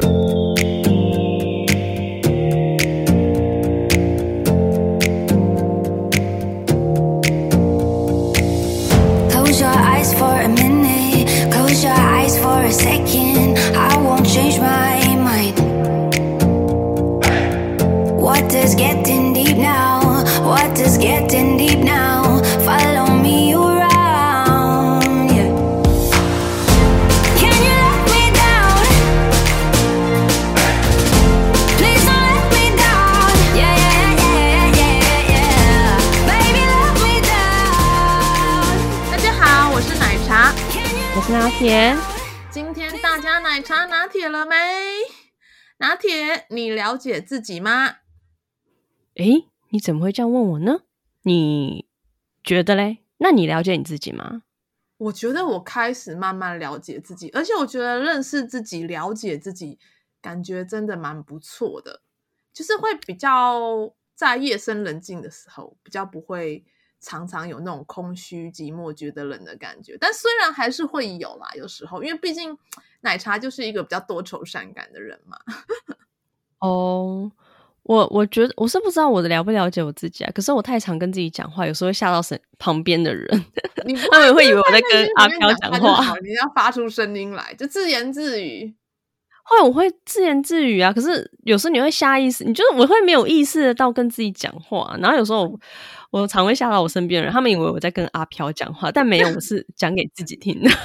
拿拿铁，你了解自己吗？诶，你怎么会这样问我呢？你觉得嘞？那你了解你自己吗？我觉得我开始慢慢了解自己，而且我觉得认识自己、了解自己，感觉真的蛮不错的。就是会比较在夜深人静的时候，比较不会。常常有那种空虚、寂寞、觉得冷的感觉，但虽然还是会有啦，有时候，因为毕竟 奶茶就是一个比较多愁善感的人嘛。哦，我我觉得我是不知道我的了不了解我自己啊，可是我太常跟自己讲话，有时候会吓到身旁边的人，他们会以为我在跟阿飘讲话。你要发出声音来，就自言自语。后来，我会自言自语啊，可是有时候你会下意识，你就是我会没有意识的到跟自己讲话，然后有时候我，我常会吓到我身边人，他们以为我在跟阿飘讲话，但没有，我是讲给自己听的。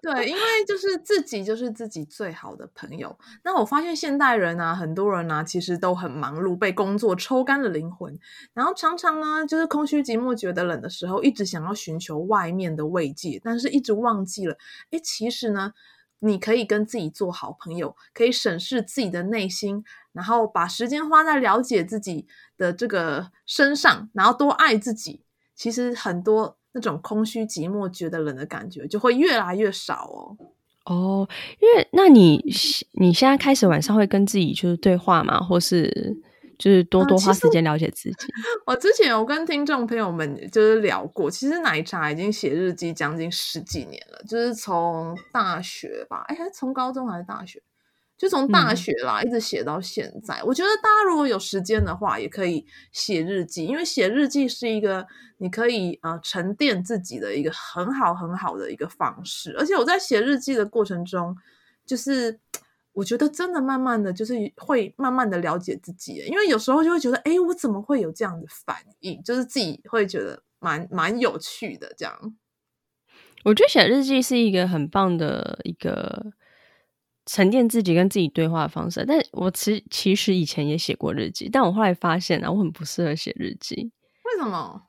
对，因为就是自己就是自己最好的朋友。那我发现现代人啊，很多人啊，其实都很忙碌，被工作抽干了灵魂，然后常常呢，就是空虚寂寞，觉得冷的时候，一直想要寻求外面的慰藉，但是一直忘记了，哎，其实呢。你可以跟自己做好朋友，可以审视自己的内心，然后把时间花在了解自己的这个身上，然后多爱自己。其实很多那种空虚、寂寞、觉得冷的感觉就会越来越少哦。哦，因为那你你现在开始晚上会跟自己就是对话吗？或是？就是多多花时间了解自己。我之前有跟听众朋友们就是聊过，其实奶茶已经写日记将近十几年了，就是从大学吧，哎，从高中还是大学，就从大学啦，一直写到现在。我觉得大家如果有时间的话，也可以写日记，因为写日记是一个你可以呃沉淀自己的一个很好很好的一个方式。而且我在写日记的过程中，就是。我觉得真的慢慢的就是会慢慢的了解自己，因为有时候就会觉得，哎，我怎么会有这样的反应？就是自己会觉得蛮蛮有趣的这样。我觉得写日记是一个很棒的一个沉淀自己跟自己对话的方式。但我其其实以前也写过日记，但我后来发现啊，我很不适合写日记。为什么？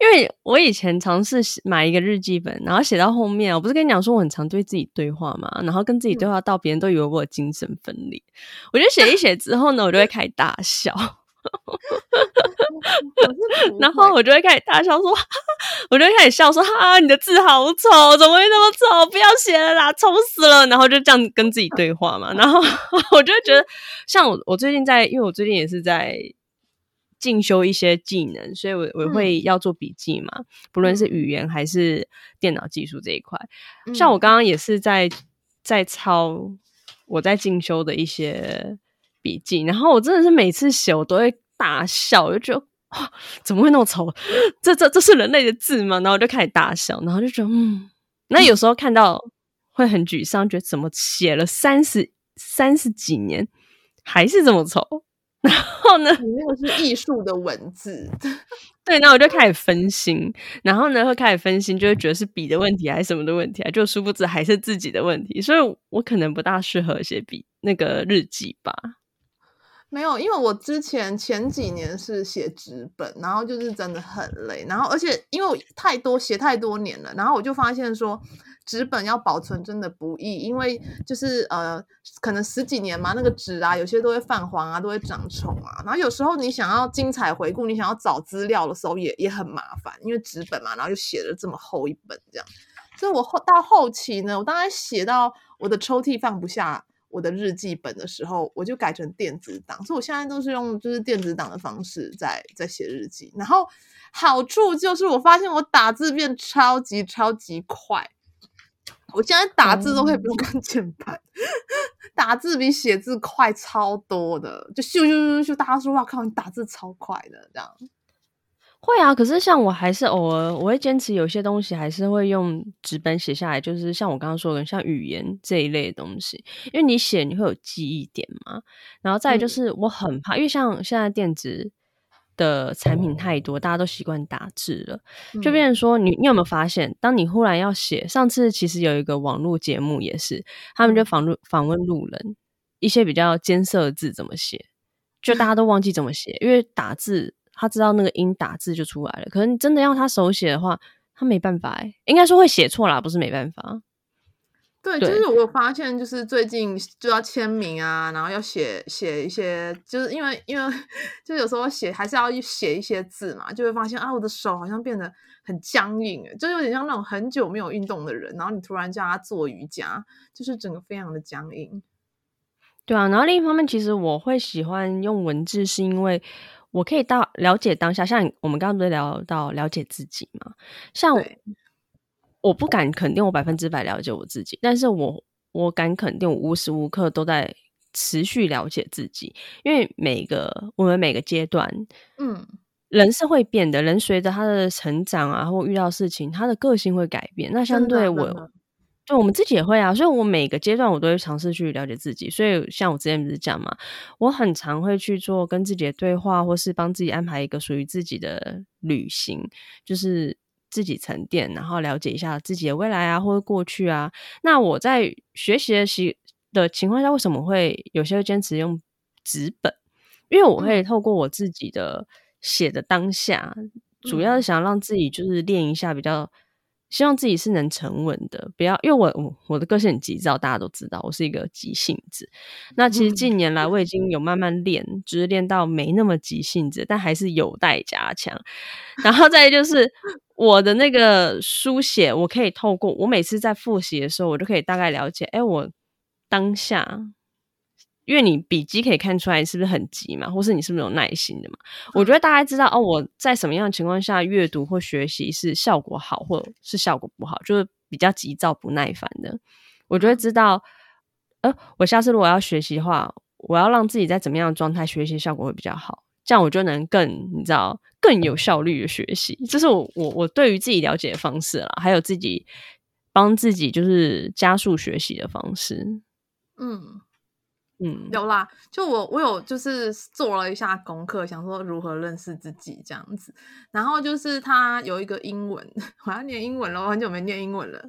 因为我以前尝试买一个日记本，然后写到后面，我不是跟你讲说我很常对自己对话嘛，然后跟自己对话到别人都以为我有精神分裂，嗯、我就写一写之后呢，我就会开始大笑，然后我就会开始大笑说，我就会开始笑说，哈，你的字好丑，怎么会那么丑？不要写了啦，丑死了！然后就这样跟自己对话嘛，然后 我就会觉得，像我，我最近在，因为我最近也是在。进修一些技能，所以我我会要做笔记嘛，嗯、不论是语言还是电脑技术这一块。嗯、像我刚刚也是在在抄我在进修的一些笔记，然后我真的是每次写我都会大笑，我就觉得哇，怎么会那么丑？这这这是人类的字吗？然后我就开始大笑，然后就觉得嗯，那有时候看到会很沮丧，觉得怎么写了三十三十几年还是这么丑。然后呢，你那个是艺术的文字，对，那我就开始分心，然后呢，会开始分心，就会觉得是笔的问题还是什么的问题啊？就殊不知还是自己的问题，所以我可能不大适合写笔那个日记吧。没有，因为我之前前几年是写纸本，然后就是真的很累，然后而且因为太多写太多年了，然后我就发现说。纸本要保存真的不易，因为就是呃，可能十几年嘛，那个纸啊，有些都会泛黄啊，都会长虫啊。然后有时候你想要精彩回顾，你想要找资料的时候也也很麻烦，因为纸本嘛，然后又写了这么厚一本这样。所以我后到后期呢，我大概写到我的抽屉放不下我的日记本的时候，我就改成电子档。所以我现在都是用就是电子档的方式在在写日记。然后好处就是我发现我打字变超级超级快。我现在打字都可以不用看键盘，打字比写字快超多的，就咻咻咻咻，大家说哇靠，你打字超快的这样。会啊，可是像我还是偶尔我会坚持有些东西还是会用纸本写下来，就是像我刚刚说的，像语言这一类的东西，因为你写你会有记忆点嘛。然后再就是我很怕，嗯、因为像现在电子的产品太多，大家都习惯打字了，就变成说你你有没有发现，当你忽然要写，上次其实有一个网络节目也是，他们就访问访问路人，一些比较艰涩的字怎么写，就大家都忘记怎么写，因为打字。他知道那个音打字就出来了，可是你真的要他手写的话，他没办法哎，应该说会写错啦，不是没办法。对，对就是我发现，就是最近就要签名啊，然后要写写一些，就是因为因为就有时候写还是要写一些字嘛，就会发现啊，我的手好像变得很僵硬，就有点像那种很久没有运动的人，然后你突然叫他做瑜伽，就是整个非常的僵硬。对啊，然后另一方面，其实我会喜欢用文字，是因为。我可以到了解当下，像我们刚刚不是聊到了解自己嘛？像我不敢肯定我百分之百了解我自己，但是我我敢肯定我无时无刻都在持续了解自己，因为每个我们每个阶段，嗯，人是会变的，人随着他的成长啊，或遇到事情，他的个性会改变。那相对我。就我们自己也会啊，所以我每个阶段我都会尝试去了解自己。所以像我之前不是讲嘛，我很常会去做跟自己的对话，或是帮自己安排一个属于自己的旅行，就是自己沉淀，然后了解一下自己的未来啊，或者过去啊。那我在学习的习的情况下，为什么会有些会坚持用纸本？因为我会透过我自己的写的当下，嗯、主要是想让自己就是练一下比较。希望自己是能沉稳的，不要因为我我我的个性很急躁，大家都知道我是一个急性子。那其实近年来我已经有慢慢练，就是练到没那么急性子，但还是有待加强。然后再就是我的那个书写，我可以透过我每次在复习的时候，我就可以大概了解，哎，我当下。因为你笔记可以看出来你是不是很急嘛，或是你是不是有耐心的嘛？嗯、我觉得大家知道哦，我在什么样的情况下阅读或学习是效果好，或是效果不好，就是比较急躁不耐烦的。我就会知道，呃，我下次如果要学习的话，我要让自己在怎么样的状态学习效果会比较好，这样我就能更你知道更有效率的学习。这是我我我对于自己了解的方式啦，还有自己帮自己就是加速学习的方式。嗯。嗯，有啦，就我我有就是做了一下功课，想说如何认识自己这样子。然后就是他有一个英文，我要念英文了，我很久没念英文了。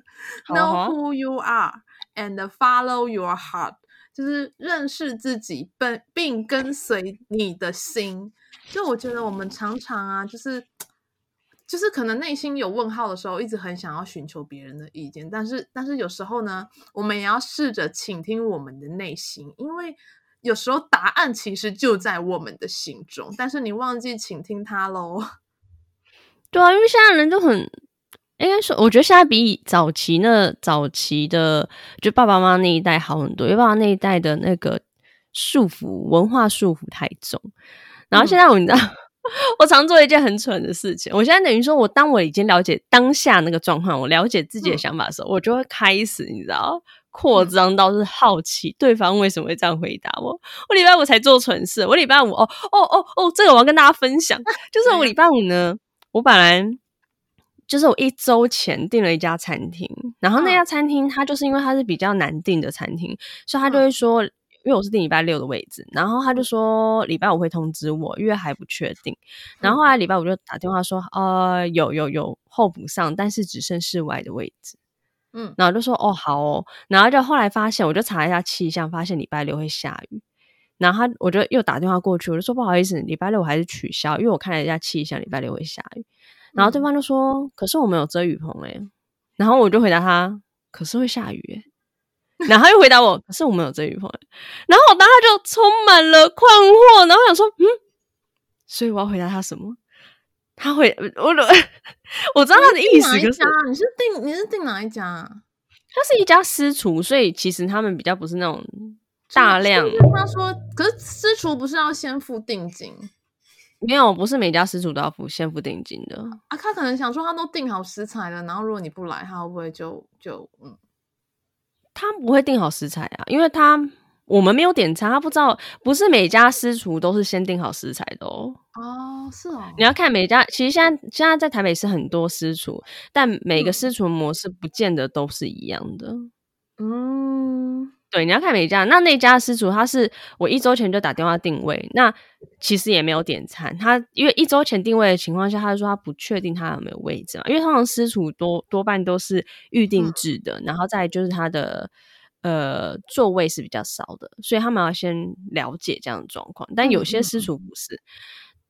Know who you are and follow your heart，就是认识自己，并并跟随你的心。就我觉得我们常常啊，就是。就是可能内心有问号的时候，一直很想要寻求别人的意见，但是但是有时候呢，我们也要试着倾听我们的内心，因为有时候答案其实就在我们的心中，但是你忘记倾听它喽。对啊，因为现在人就很应该说，我觉得现在比早期那早期的就爸爸妈妈那一代好很多，因为爸爸那一代的那个束缚文化束缚太重，然后现在我们知道。嗯 我常做一件很蠢的事情。我现在等于说，我当我已经了解当下那个状况，我了解自己的想法的时候，嗯、我就会开始，你知道，扩张到是好奇、嗯、对方为什么会这样回答我。我礼拜五才做蠢事，我礼拜五哦哦哦哦，这个我要跟大家分享，就是我礼拜五呢，我本来就是我一周前订了一家餐厅，然后那家餐厅它就是因为它是比较难订的餐厅，所以他就会说。因为我是定礼拜六的位置，然后他就说礼拜五会通知我，因为还不确定。然后后来礼拜五就打电话说，呃，有有有候补上，但是只剩室外的位置。嗯，然后就说哦好哦，然后就后来发现，我就查一下气象，发现礼拜六会下雨。然后他我就又打电话过去，我就说不好意思，礼拜六我还是取消，因为我看了一下气象，礼拜六会下雨。然后对方就说，嗯、可是我们有遮雨棚诶。然后我就回答他，可是会下雨诶。然后又回答我，可是我们有遮雨棚。然后我当时就充满了困惑，然后我想说，嗯，所以我要回答他什么？他会我 我知道他的意思，可是你是订你是订哪一家？他是一家私厨，所以其实他们比较不是那种大量。他说，可是私厨不是要先付定金？没有，不是每家私厨都要付先付定金的啊。他可能想说，他都订好食材了，然后如果你不来，他会不会就就嗯？他不会定好食材啊，因为他我们没有点餐，他不知道，不是每家私厨都是先定好食材的哦。哦，是哦。你要看每家，其实现在现在在台北是很多私厨，但每个私厨模式不见得都是一样的。嗯，对，你要看每家。那那家私厨他是我一周前就打电话定位，那其实也没有点餐。他因为一周前定位的情况下，他就说他不确定他有没有位置嘛，因为通常私厨多多半都是预定制的，嗯、然后再就是他的。呃，座位是比较少的，所以他们要先了解这样的状况。但有些私厨不是，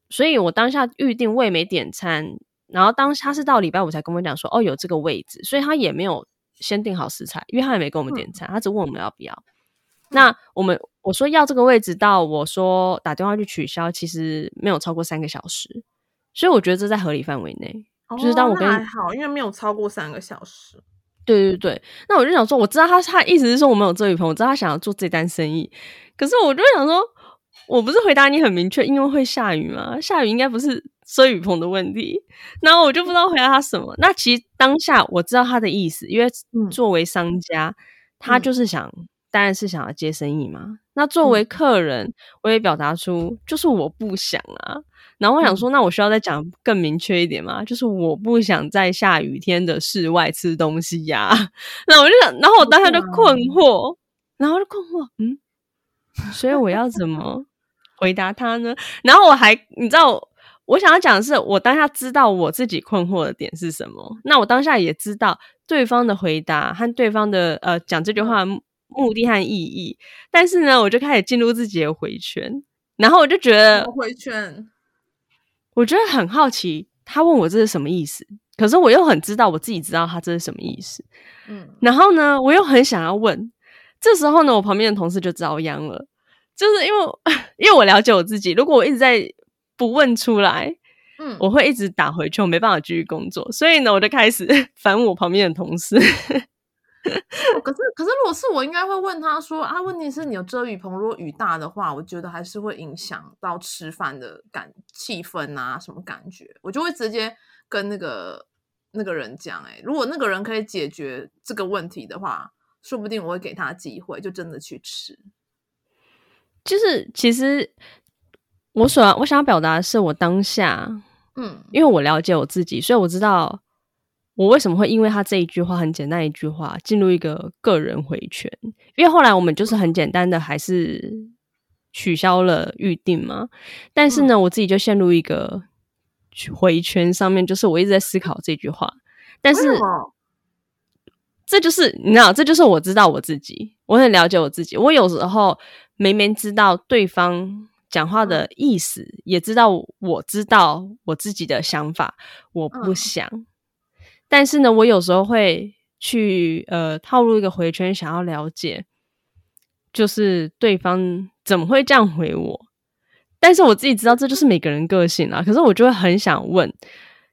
所以我当下预定位没点餐，然后当他是到礼拜五才跟我讲说，哦，有这个位置，所以他也没有先定好食材，因为他也没跟我们点餐，嗯、他只问我们要不要。嗯、那我们我说要这个位置到我说打电话去取消，其实没有超过三个小时，所以我觉得这在合理范围内。哦、就是当我跟还好，因为没有超过三个小时。对对对，那我就想说，我知道他他意思是说我们有遮雨棚，我知道他想要做这单生意，可是我就想说，我不是回答你很明确，因为会下雨吗？下雨应该不是遮雨棚的问题，然后我就不知道回答他什么。那其实当下我知道他的意思，因为作为商家，嗯、他就是想，当然是想要接生意嘛。那作为客人，我也表达出就是我不想啊。然后我想说，那我需要再讲更明确一点吗？嗯、就是我不想在下雨天的室外吃东西呀、啊。那我就想，然后我当下就困惑，然后就困惑，嗯，所以我要怎么回答他呢？然后我还，你知道，我想要讲的是，我当下知道我自己困惑的点是什么。那我当下也知道对方的回答和对方的呃讲这句话的目的和意义。但是呢，我就开始进入自己的回圈，然后我就觉得回圈。我觉得很好奇，他问我这是什么意思，可是我又很知道我自己知道他这是什么意思，嗯，然后呢，我又很想要问，这时候呢，我旁边的同事就遭殃了，就是因为 因为我了解我自己，如果我一直在不问出来，嗯，我会一直打回去，我没办法继续工作，所以呢，我就开始 烦我旁边的同事。哦、可是，可是，如果是我，应该会问他说：“啊，问题是你有遮雨棚，如果雨大的话，我觉得还是会影响到吃饭的感气氛啊，什么感觉？”我就会直接跟那个那个人讲：“哎，如果那个人可以解决这个问题的话，说不定我会给他机会，就真的去吃。”就是，其实我所我想要表达的是，我当下，嗯，因为我了解我自己，所以我知道。我为什么会因为他这一句话很简单一句话进入一个个人回圈？因为后来我们就是很简单的还是取消了预定嘛。但是呢，嗯、我自己就陷入一个回圈上面，就是我一直在思考这句话。但是这就是你知道，这就是我知道我自己，我很了解我自己。我有时候明明知道对方讲话的意思，嗯、也知道我知道我自己的想法，我不想。嗯但是呢，我有时候会去呃套路一个回圈，想要了解，就是对方怎么会这样回我。但是我自己知道这就是每个人个性啊。可是我就会很想问，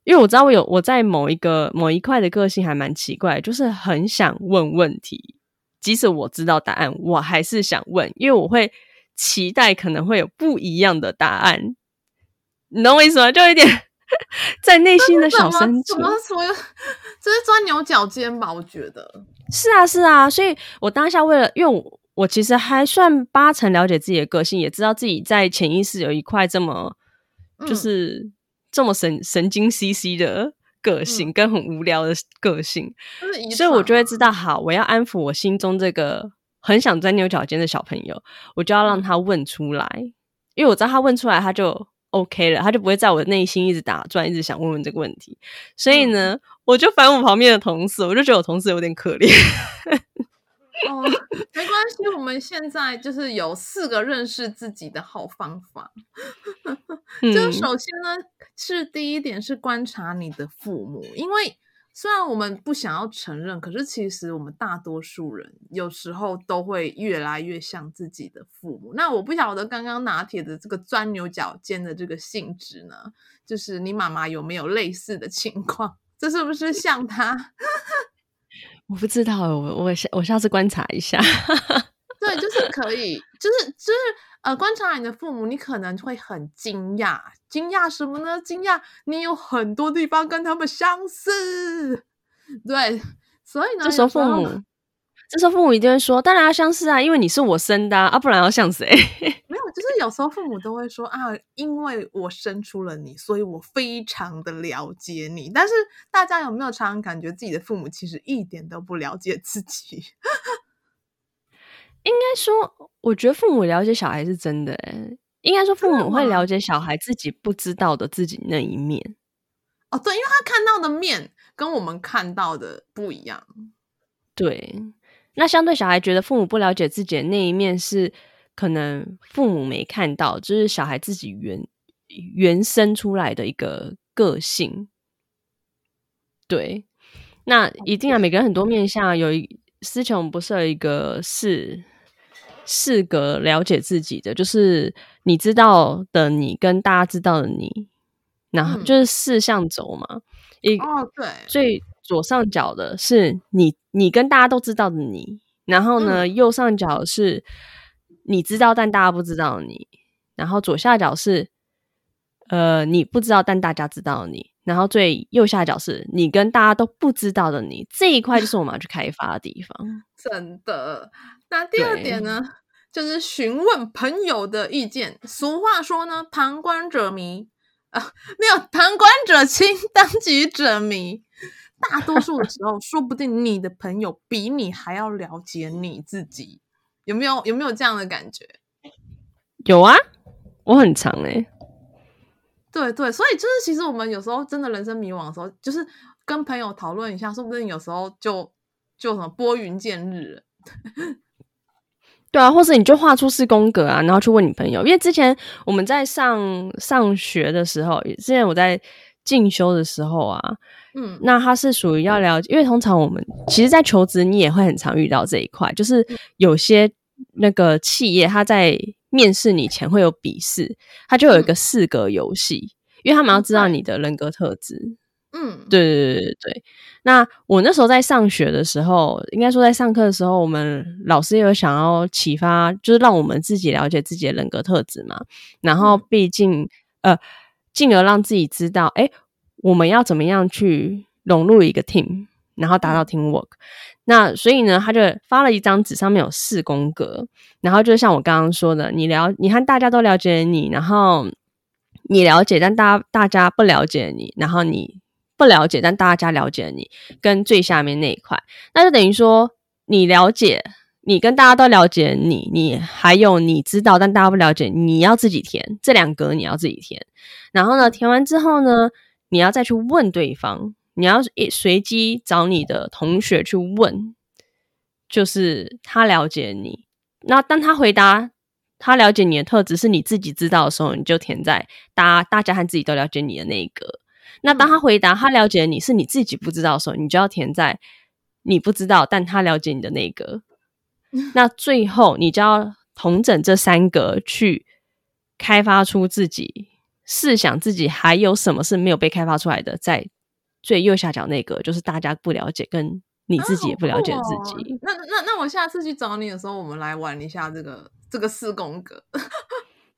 因为我知道我有我在某一个某一块的个性还蛮奇怪，就是很想问问题，即使我知道答案，我还是想问，因为我会期待可能会有不一样的答案。你懂我意思吗？就有点。在内心的小深处，怎么说？这是钻牛角尖吧？我觉得是啊，是啊。所以我当下为了，因为我，我其实还算八成了解自己的个性，也知道自己在潜意识有一块这么，嗯、就是这么神神经兮兮的个性，嗯、跟很无聊的个性。所以我就会知道，好，我要安抚我心中这个很想钻牛角尖的小朋友，我就要让他问出来，嗯、因为我知道他问出来，他就。OK 了，他就不会在我的内心一直打转，一直想问问这个问题。所以呢，嗯、我就烦我旁边的同事，我就觉得我同事有点可怜。哦，没关系，我们现在就是有四个认识自己的好方法。就首先呢，嗯、是第一点是观察你的父母，因为。虽然我们不想要承认，可是其实我们大多数人有时候都会越来越像自己的父母。那我不晓得刚刚拿铁的这个钻牛角尖的这个性质呢，就是你妈妈有没有类似的情况？这是不是像他？我不知道，我我下我下次观察一下。对，就是可以，就是就是呃，观察你的父母，你可能会很惊讶，惊讶什么呢？惊讶你有很多地方跟他们相似。对，所以呢，这时候父母，这时候父母一定会说：“当然要相似啊，因为你是我生的啊，啊不然要像谁？” 没有，就是有时候父母都会说：“啊，因为我生出了你，所以我非常的了解你。”但是大家有没有常常感觉自己的父母其实一点都不了解自己？应该说，我觉得父母了解小孩是真的。诶，应该说，父母会了解小孩自己不知道的自己那一面。哦，对，因为他看到的面跟我们看到的不一样。对，那相对小孩觉得父母不了解自己的那一面是可能父母没看到，就是小孩自己原原生出来的一个个性。对，那一定啊，每个人很多面相，有一思琼不是有一个四四个了解自己的，就是你知道的你跟大家知道的你，然后就是四象轴嘛，嗯、一哦对，最。左上角的是你，你跟大家都知道的你，然后呢，嗯、右上角是你知道但大家不知道的你，然后左下角是呃你不知道但大家知道的你，然后最右下角是你跟大家都不知道的你，这一块就是我们要去开发的地方。真的。那第二点呢，就是询问朋友的意见。俗话说呢，旁观者迷啊，没有旁观者清，当局者迷。大多数的时候，说不定你的朋友比你还要了解你自己，有没有？有没有这样的感觉？有啊，我很长哎、欸。对对，所以就是其实我们有时候真的人生迷惘的时候，就是跟朋友讨论一下，说不定有时候就就什么拨云见日了。对啊，或者你就画出四宫格啊，然后去问你朋友，因为之前我们在上上学的时候，之前我在进修的时候啊。嗯，那他是属于要了解，因为通常我们其实，在求职你也会很常遇到这一块，就是有些那个企业他在面试你前会有笔试，他就有一个四格游戏，因为他们要知道你的人格特质。嗯，对对对对对。那我那时候在上学的时候，应该说在上课的时候，我们老师也有想要启发，就是让我们自己了解自己的人格特质嘛。然后，毕竟呃，进而让自己知道，哎我们要怎么样去融入一个 team，然后达到 teamwork？那所以呢，他就发了一张纸，上面有四宫格，然后就像我刚刚说的，你了，你看大家都了解你，然后你了解，但大大家不了解你，然后你不了解，但大家了解你，跟最下面那一块，那就等于说你了解，你跟大家都了解你，你还有你知道，但大家不了解，你要自己填这两格，你要自己填，然后呢，填完之后呢，你要再去问对方，你要随机找你的同学去问，就是他了解你。那当他回答他了解你的特质是你自己知道的时候，你就填在大大家和自己都了解你的那一格。那当他回答他了解你是你自己不知道的时候，你就要填在你不知道但他了解你的那一格。那最后你就要同整这三格去开发出自己。试想自己还有什么是没有被开发出来的，在最右下角那个，就是大家不了解，跟你自己也不了解自己。啊哦、那那那我下次去找你的时候，我们来玩一下这个这个四宫格。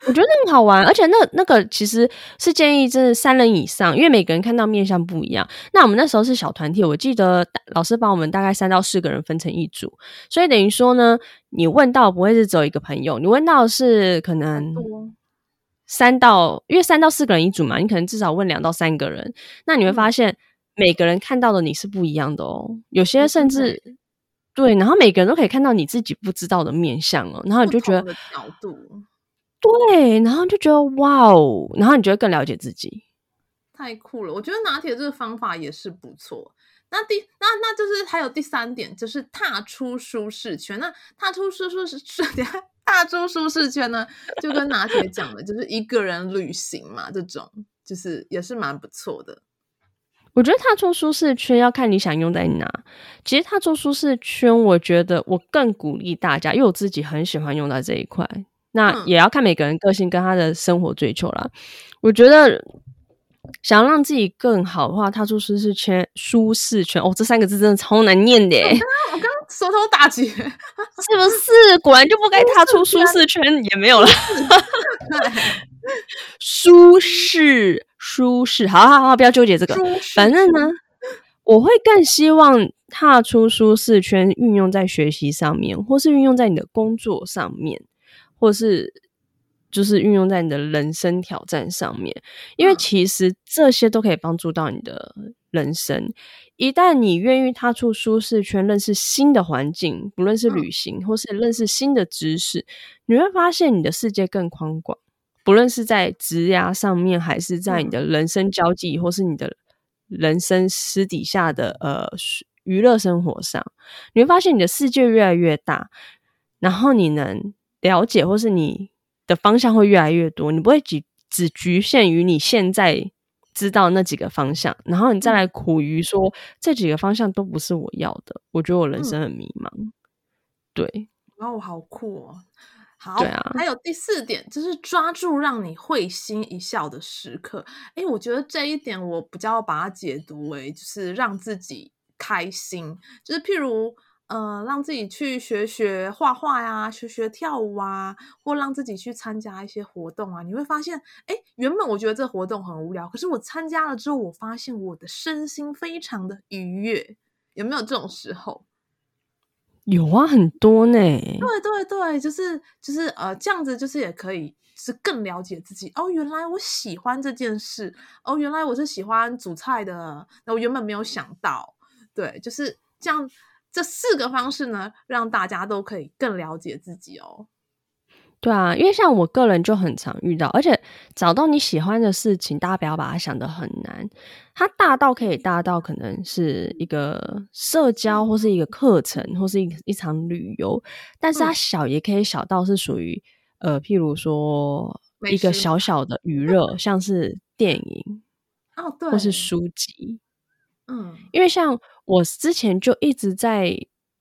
我觉得很好玩，而且那那个其实是建议这三人以上，因为每个人看到面相不一样。那我们那时候是小团体，我记得老师把我们大概三到四个人分成一组，所以等于说呢，你问到不会是只有一个朋友，你问到是可能。三到，因为三到四个人一组嘛，你可能至少问两到三个人，那你会发现每个人看到的你是不一样的哦。有些甚至对，然后每个人都可以看到你自己不知道的面相哦，然后你就觉得角度对，然后就觉得哇哦，然后你就会更了解自己，太酷了。我觉得拿铁这个方法也是不错。那第那那就是还有第三点，就是踏出舒适圈。那踏出舒舒适 圈。踏出舒适圈呢，就跟拿铁讲的，就是一个人旅行嘛，这种就是也是蛮不错的。我觉得踏出舒适圈要看你想用在哪。其实踏出舒适圈，我觉得我更鼓励大家，因为我自己很喜欢用在这一块。那也要看每个人个性跟他的生活追求啦。我觉得想要让自己更好的话，踏出舒适圈，舒适圈哦，这三个字真的超难念的。我刚。舌头打结，是不是？果然就不该踏出舒适圈，也没有了。舒适，舒适，好好好，不要纠结这个。反正呢，我会更希望踏出舒适圈，运用在学习上面，或是运用在你的工作上面，或是就是运用在你的人生挑战上面。因为其实这些都可以帮助到你的人生。一旦你愿意踏出舒适圈，认识新的环境，不论是旅行或是认识新的知识，你会发现你的世界更宽广。不论是在职涯上面，还是在你的人生交际，或是你的。人生私底下的呃娱乐生活上，你会发现你的世界越来越大，然后你能了解或是你的方向会越来越多，你不会只只局限于你现在知道那几个方向，然后你再来苦于说、嗯、这几个方向都不是我要的，我觉得我人生很迷茫。嗯、对，然后我好酷哦。好，对啊，还有第四点就是抓住让你会心一笑的时刻。哎，我觉得这一点我比较把它解读为就是让自己开心，就是譬如呃，让自己去学学画画呀，学学跳舞啊，或让自己去参加一些活动啊。你会发现，哎，原本我觉得这活动很无聊，可是我参加了之后，我发现我的身心非常的愉悦。有没有这种时候？有啊，很多呢。对对对，就是就是呃，这样子就是也可以是更了解自己哦。原来我喜欢这件事哦，原来我是喜欢煮菜的，那我原本没有想到。对，就是这样，这四个方式呢，让大家都可以更了解自己哦。对啊，因为像我个人就很常遇到，而且找到你喜欢的事情，大家不要把它想得很难。它大到可以大到可能是一个社交，或是一个课程，或是一一场旅游。但是它小也可以小到是属于、嗯、呃，譬如说一个小小的娱乐，像是电影哦，对，或是书籍。嗯，因为像我之前就一直在。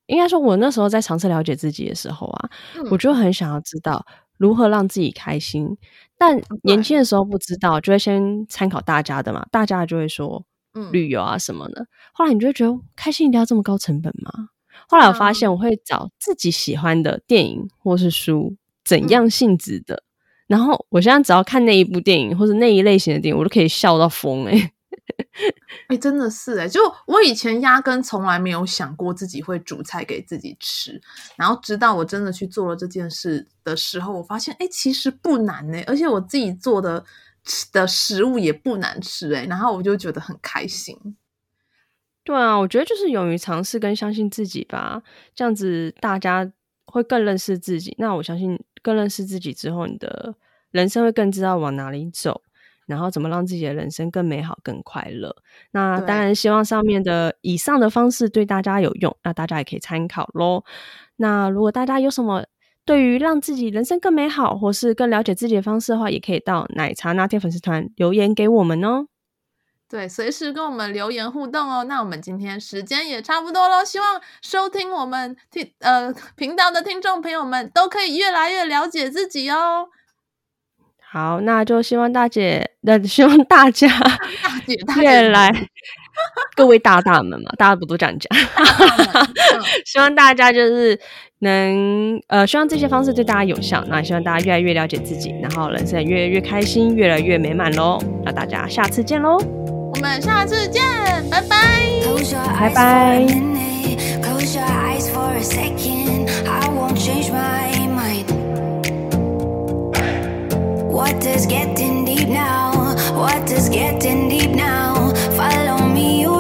应该说，我那时候在尝试了解自己的时候啊，嗯、我就很想要知道如何让自己开心。但年轻的时候不知道，就会先参考大家的嘛，大家就会说，嗯旅游啊什么的。嗯、后来你就会觉得，开心一定要这么高成本吗？后来我发现，我会找自己喜欢的电影或是书，怎样性质的。嗯、然后我现在只要看那一部电影或者那一类型的电影，我都可以笑到疯诶、欸 哎、真的是哎、就我以前压根从来没有想过自己会煮菜给自己吃，然后直到我真的去做了这件事的时候，我发现哎、其实不难呢、而且我自己做的吃的食物也不难吃哎、然后我就觉得很开心。对啊，我觉得就是勇于尝试跟相信自己吧，这样子大家会更认识自己。那我相信更认识自己之后，你的人生会更知道往哪里走。然后怎么让自己的人生更美好、更快乐？那当然，希望上面的以上的方式对大家有用，那大家也可以参考喽。那如果大家有什么对于让自己人生更美好，或是更了解自己的方式的话，也可以到奶茶拿铁粉丝团留言给我们哦。对，随时跟我们留言互动哦。那我们今天时间也差不多喽，希望收听我们听呃频道的听众朋友们都可以越来越了解自己哦。好，那就希望大姐，那希望大家 大姐越来 各位大大们嘛，大家不都这样讲？希望大家就是能呃，希望这些方式对大家有效。那希望大家越来越了解自己，然后人生越来越开心，越来越美满喽。那大家下次见喽，我们下次见，拜拜，拜拜。What is getting deep now? What is getting deep now? Follow me.